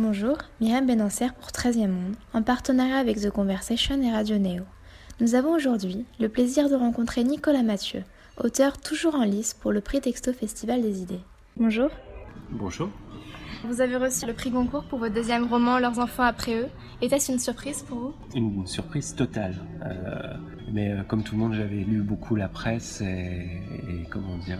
Bonjour, Myriam Benancer pour 13e Monde, en partenariat avec The Conversation et Radio Neo. Nous avons aujourd'hui le plaisir de rencontrer Nicolas Mathieu, auteur toujours en lice pour le prix Texto Festival des idées. Bonjour. Bonjour. Vous avez reçu le prix Goncourt pour votre deuxième roman Leurs enfants après eux. Était-ce une surprise pour vous? Une surprise totale. Euh, mais euh, comme tout le monde, j'avais lu beaucoup la presse et, comment dire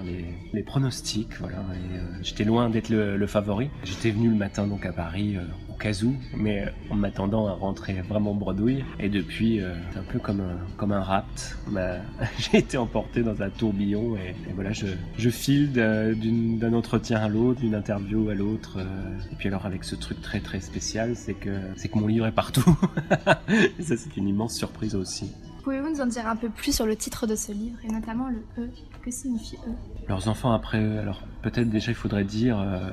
les, pronostics. Voilà. Euh, j'étais loin d'être le, favori. J'étais venu le matin donc à Paris au cas où, mais en m'attendant à rentrer vraiment bredouille. Et depuis, c'est un peu comme un, comme un rapt. J'ai été emporté dans un tourbillon et, voilà, je, je file d'un entretien à l'autre, d'une interview à l'autre. et puis alors avec ce truc très très spécial, c'est que c'est que mon livre est partout. et ça, c'est une immense surprise aussi. Pouvez-vous nous en dire un peu plus sur le titre de ce livre et notamment le E Que signifie E? Leurs enfants après eux. Alors peut-être déjà il faudrait dire euh,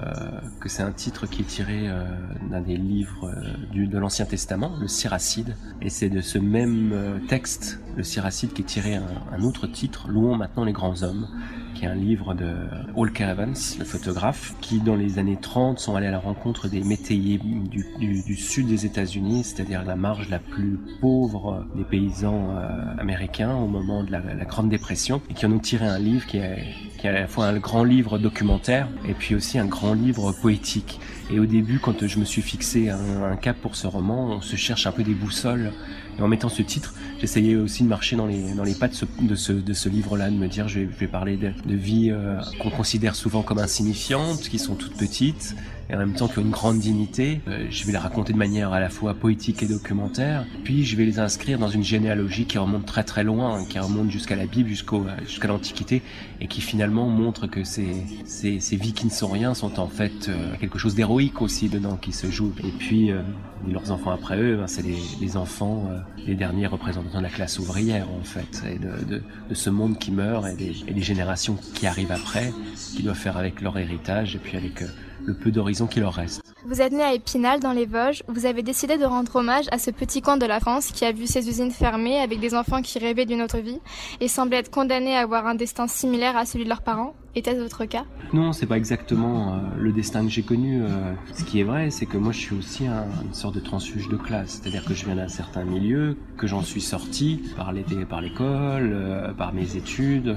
que c'est un titre qui est tiré euh, d'un des livres euh, de l'Ancien Testament, le Siracide. Et c'est de ce même texte, le Siracide, qui est tiré un, autre titre, Louons maintenant les grands hommes qui est un livre de Walker Evans, le photographe, qui dans les années 30 sont allés à la rencontre des métayers du, sud des États-Unis, c'est-à-dire la marge la plus pauvre des paysans américains au moment de la, la, Grande Dépression, et qui en ont tiré un livre qui est, qui est à la fois un grand livre documentaire et puis aussi un grand livre poétique. Et au début, quand je me suis fixé un, un cap pour ce roman, on se cherche un peu des boussoles. Et en mettant ce titre, j'essayais aussi de marcher dans les, dans les pas de ce, de ce, de ce livre-là, de me dire je vais, je vais parler de, de vies euh, qu'on considère souvent comme insignifiantes, qui sont toutes petites, et en même temps qui ont une grande dignité. Euh, je vais les raconter de manière à la fois poétique et documentaire. Puis je vais les inscrire dans une généalogie qui remonte très très loin, qui remonte jusqu'à la Bible, jusqu'à l'Antiquité, et qui finalement montre que ces, ces, ces, vies qui ne sont rien sont en fait euh, quelque chose d'héroïque aussi dedans qui se joue. Et puis euh, leurs enfants après eux, ben, c'est les, les, enfants, les derniers représentants de la classe ouvrière en fait, et de, ce monde qui meurt et des, générations qui arrivent après, qui doivent faire avec leur héritage et puis avec le peu d'horizon qui leur reste. Vous êtes né à Épinal, dans les Vosges. Vous avez décidé de rendre hommage à ce petit coin de la France qui a vu ses usines fermées avec des enfants qui rêvaient d'une autre vie et semblaient être condamnés à avoir un destin similaire à celui de leurs parents. Était-ce votre cas? Non, c'est pas exactement euh, le destin que j'ai connu. Euh, ce qui est vrai, c'est que moi je suis aussi un, une sorte de transfuge de classe. C'est-à-dire que je viens d'un certain milieu, que j'en suis sorti par l'école, par, euh, par mes études.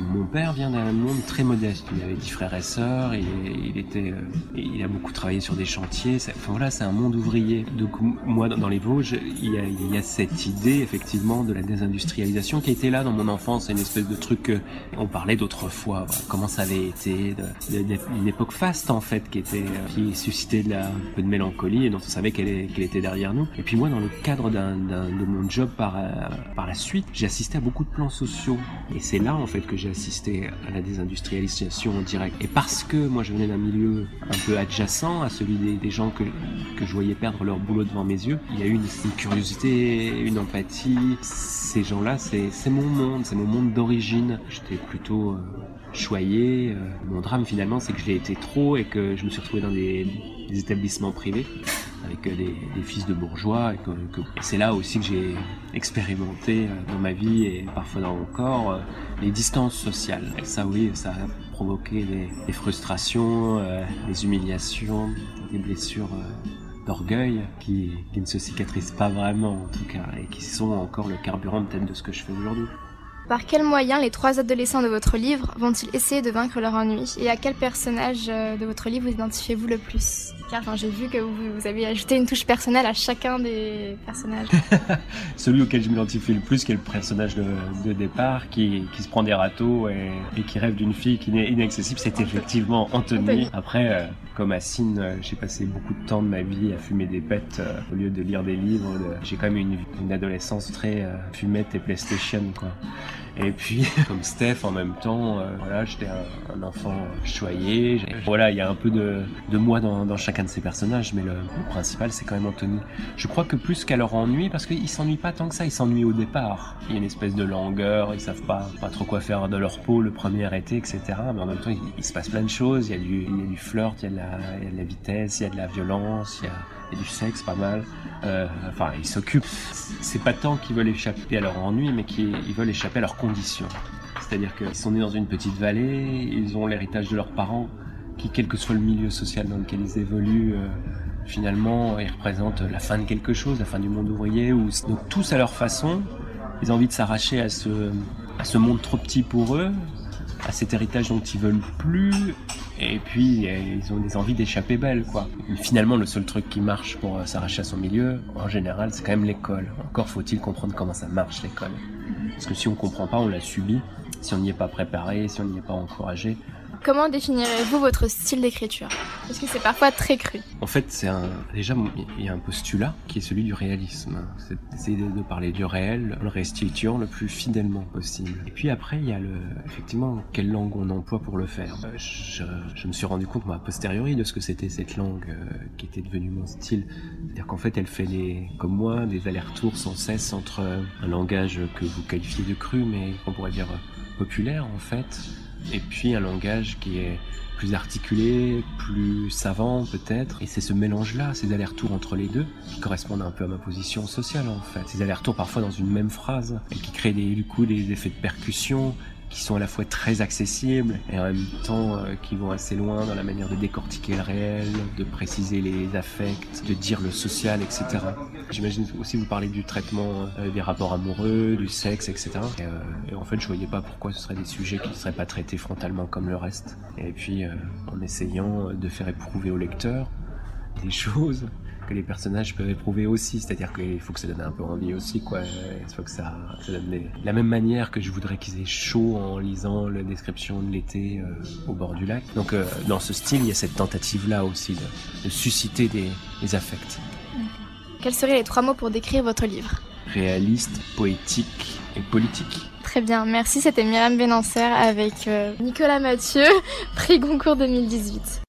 Mon père vient d'un monde très modeste. Il avait dix frères et sœurs. Il était, il a beaucoup travaillé sur des chantiers. Enfin voilà, c'est un monde ouvrier. Donc moi, dans les Vosges, il y, a, cette idée effectivement de la désindustrialisation qui était là dans mon enfance. C'est une espèce de truc. on parlait d'autrefois. Comment ça avait été, une époque faste en fait, qui était qui suscitait un peu de mélancolie et dont on savait qu'elle était derrière nous. Et puis moi, dans le cadre de mon job par euh, par la suite, j'ai assisté à beaucoup de plans sociaux et c'est là en fait que j'ai assisté à la désindustrialisation en direct. Et parce que moi je venais d'un milieu un peu adjacent à celui des, gens que que je voyais perdre leur boulot devant mes yeux, il y a eu une, curiosité, une empathie. Ces gens-là, c'est mon monde, c'est mon monde d'origine. J'étais plutôt euh, choyé. Euh, mon drame finalement, c'est que j'ai été trop et que je me suis retrouvé dans des, établissements privés avec euh, des, fils de bourgeois. Et que, c'est là aussi que j'ai expérimenté euh, dans ma vie et parfois dans mon corps les distances sociales. Et ça, oui, ça a provoqué des, frustrations, des humiliations, des blessures. D'orgueil qui, ne se cicatrisent pas vraiment en tout cas et qui sont encore le carburant de ce que je fais aujourd'hui. Par quels moyens les trois adolescents de votre livre vont-ils essayer de vaincre leur ennui Et à quel personnage de votre livre vous identifiez-vous le plus? Car enfin, j'ai vu que vous, vous, avez ajouté une touche personnelle à chacun des personnages. Celui auquel je m'identifie le plus, qui est le personnage de, de départ, qui, qui, se prend des râteaux et, et qui rêve d'une fille qui n'est inaccessible, c'est effectivement Anthony. Anthony. Après, euh, comme Assine, euh, j'ai passé beaucoup de temps de ma vie à fumer des pets euh, au lieu de lire des livres. De... J'ai quand même une, une adolescence très euh, fumette et PlayStation, quoi. Et puis, comme Steph, en même temps, euh, voilà, j'étais un, enfant choyé. Voilà, il y a un peu de, de moi dans, chacun de ces personnages, mais le, principal, c'est quand même Anthony. Je crois que plus qu'à leur ennui, parce qu'ils s'ennuient pas tant que ça, ils s'ennuient au départ. Il y a une espèce de langueur, ils savent pas, pas trop quoi faire de leur peau le premier été, etc. Mais en même temps, il, se passe plein de choses. Il y a du, il y a du flirt, il y a de la, il y a de la vitesse, il y a de la violence, il y a et du sexe pas mal. Euh, enfin, ils s'occupent. C'est pas tant qu'ils veulent échapper à leur ennui, mais qu'ils veulent échapper à leurs conditions. C'est-à-dire qu'ils sont nés dans une petite vallée, ils ont l'héritage de leurs parents, qui, quel que soit le milieu social dans lequel ils évoluent, euh, finalement, ils représentent la fin de quelque chose, la fin du monde ouvrier. Ou... Donc tous à leur façon, ils ont envie de s'arracher à ce, à ce monde trop petit pour eux, à cet héritage dont ils veulent plus, et puis ils ont des envies d'échapper belle, quoi. finalement, le seul truc qui marche pour euh, s'arracher à son milieu, en général, c'est quand même l'école. Encore faut-il comprendre comment ça marche l'école. Parce que si on comprend pas, on l'a subi. Si on n'y est pas préparé, si on n'y est pas encouragé, Comment définirez-vous votre style d'écriture? Parce que c'est parfois très cru. En fait, c'est un déjà il y a un postulat qui est celui du réalisme. C'est d'essayer de parler du réel, le restituant le plus fidèlement possible. Et puis après, il y a effectivement quelle langue on emploie pour le faire. Euh, je, me suis rendu compte moi a posteriori de ce que c'était cette langue euh, qui était devenue mon style. C'est-à-dire qu'en fait, elle fait les comme moi des allers-retours sans cesse entre un langage que vous qualifiez de cru, mais qu'on pourrait dire populaire en fait et puis un langage qui est plus articulé, plus savant peut-être. Et c'est ce mélange-là, ces allers-retours entre les deux, qui correspondent un peu à ma position sociale en fait. Ces allers-retours parfois dans une même phrase, et qui créent des, du coup des effets de percussion, qui sont à la fois très accessibles et en même temps euh, qui vont assez loin dans la manière de décortiquer le réel, de préciser les affects, de dire le social, etc. J'imagine aussi vous parler du traitement euh, des rapports amoureux, du sexe, etc. Et, euh, et, en fait, je voyais pas pourquoi ce seraient des sujets qui ne seraient pas traités frontalement comme le reste. Et puis, en essayant de faire éprouver au lecteur des choses que les personnages peuvent éprouver aussi. C'est-à-dire qu'il faut que ça donne un peu envie aussi, quoi. Il faut que ça, ça donne la même manière que je voudrais qu'ils aient chaud en lisant la description de l'été euh, au bord du lac. Donc, euh, dans ce style, il y a cette tentative-là aussi de, de susciter des, des affects. Quels seraient les trois mots pour décrire votre livre? Réaliste, poétique et politique. Très bien, merci. C'était Myriam Benancer avec euh, Nicolas Mathieu, prix Goncourt 2018.